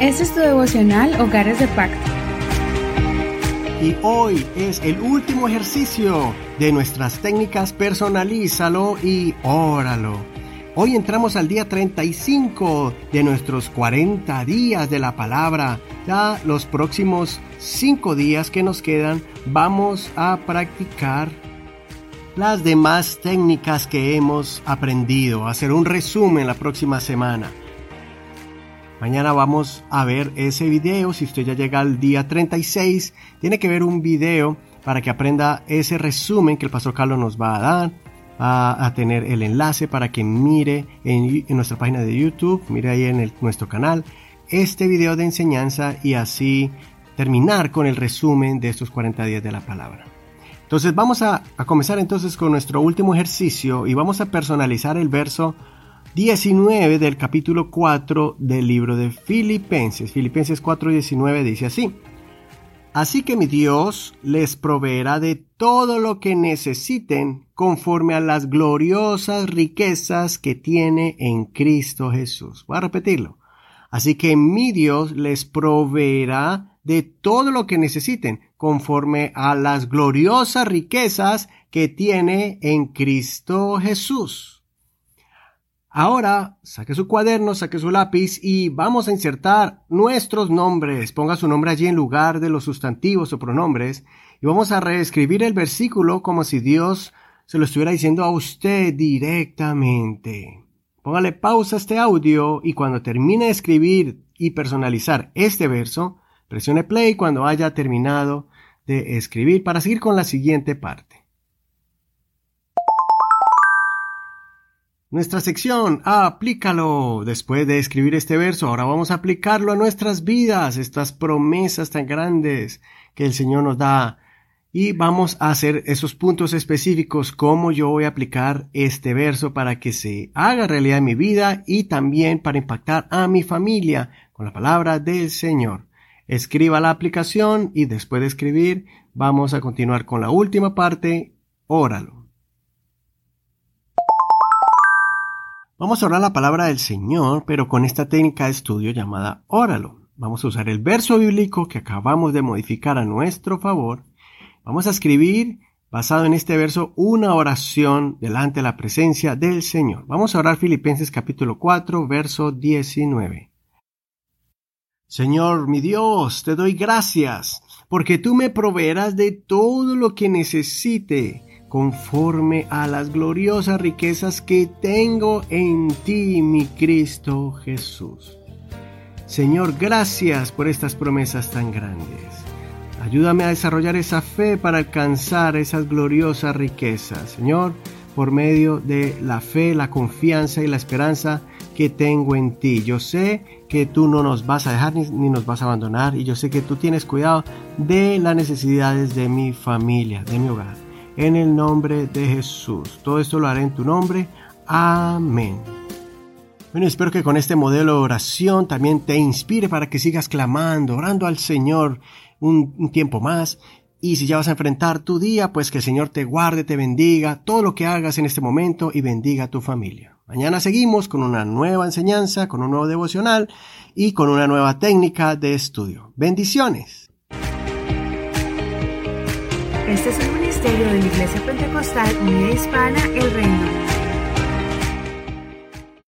Este es tu devocional Hogares de Pacto. Y hoy es el último ejercicio de nuestras técnicas Personalízalo y Óralo. Hoy entramos al día 35 de nuestros 40 días de la palabra. Ya los próximos 5 días que nos quedan vamos a practicar las demás técnicas que hemos aprendido. Hacer un resumen la próxima semana. Mañana vamos a ver ese video. Si usted ya llega al día 36, tiene que ver un video para que aprenda ese resumen que el pastor Carlos nos va a dar. A tener el enlace para que mire en, nuestra página de YouTube, mire ahí en nuestro canal, este video de enseñanza y así terminar con el resumen de estos 40 días de la palabra. Entonces vamos a, a comenzar entonces con nuestro último ejercicio y vamos a personalizar el verso 19 del capítulo 4 del libro de Filipenses. Filipenses 4:19 dice así. Así que mi Dios les proveerá de todo lo que necesiten conforme a las gloriosas riquezas que tiene en Cristo Jesús. Voy a repetirlo. Así que mi Dios les proveerá de todo lo que necesiten conforme a las gloriosas riquezas que tiene en Cristo Jesús. Ahora, saque su cuaderno, saque su lápiz y vamos a insertar nuestros nombres. Ponga su nombre allí en lugar de los sustantivos o pronombres y vamos a reescribir el versículo como si Dios se lo estuviera diciendo a usted directamente. Póngale pausa a este audio y cuando termine de escribir y personalizar este verso, presione play cuando haya terminado de escribir para seguir con la siguiente parte. Nuestra sección, aplícalo. Después de escribir este verso, ahora vamos a aplicarlo a nuestras vidas, estas promesas tan grandes que el Señor nos da. Y vamos a hacer esos puntos específicos, cómo yo voy a aplicar este verso para que se haga realidad en mi vida y también para impactar a mi familia con la palabra del Señor. Escriba la aplicación y después de escribir, vamos a continuar con la última parte, óralo. Vamos a orar la palabra del Señor, pero con esta técnica de estudio llamada óralo. Vamos a usar el verso bíblico que acabamos de modificar a nuestro favor. Vamos a escribir, basado en este verso, una oración delante de la presencia del Señor. Vamos a orar Filipenses capítulo 4, verso 19. Señor mi Dios, te doy gracias, porque tú me proveerás de todo lo que necesite conforme a las gloriosas riquezas que tengo en ti, mi Cristo Jesús. Señor, gracias por estas promesas tan grandes. Ayúdame a desarrollar esa fe para alcanzar esas gloriosas riquezas, Señor, por medio de la fe, la confianza y la esperanza que tengo en ti. Yo sé que tú no nos vas a dejar ni, nos vas a abandonar y yo sé que tú tienes cuidado de las necesidades de mi familia, de mi hogar en el nombre de Jesús. Todo esto lo haré en tu nombre. Amén. Bueno, espero que con este modelo de oración también te inspire para que sigas clamando, orando al Señor un, tiempo más. Y si ya vas a enfrentar tu día, pues que el Señor te guarde, te bendiga, todo lo que hagas en este momento y bendiga a tu familia. Mañana seguimos con una nueva enseñanza, con un nuevo devocional y con una nueva técnica de estudio. Bendiciones. Este es el ministerio de la Iglesia Pentecostal Unida Hispana El Reino.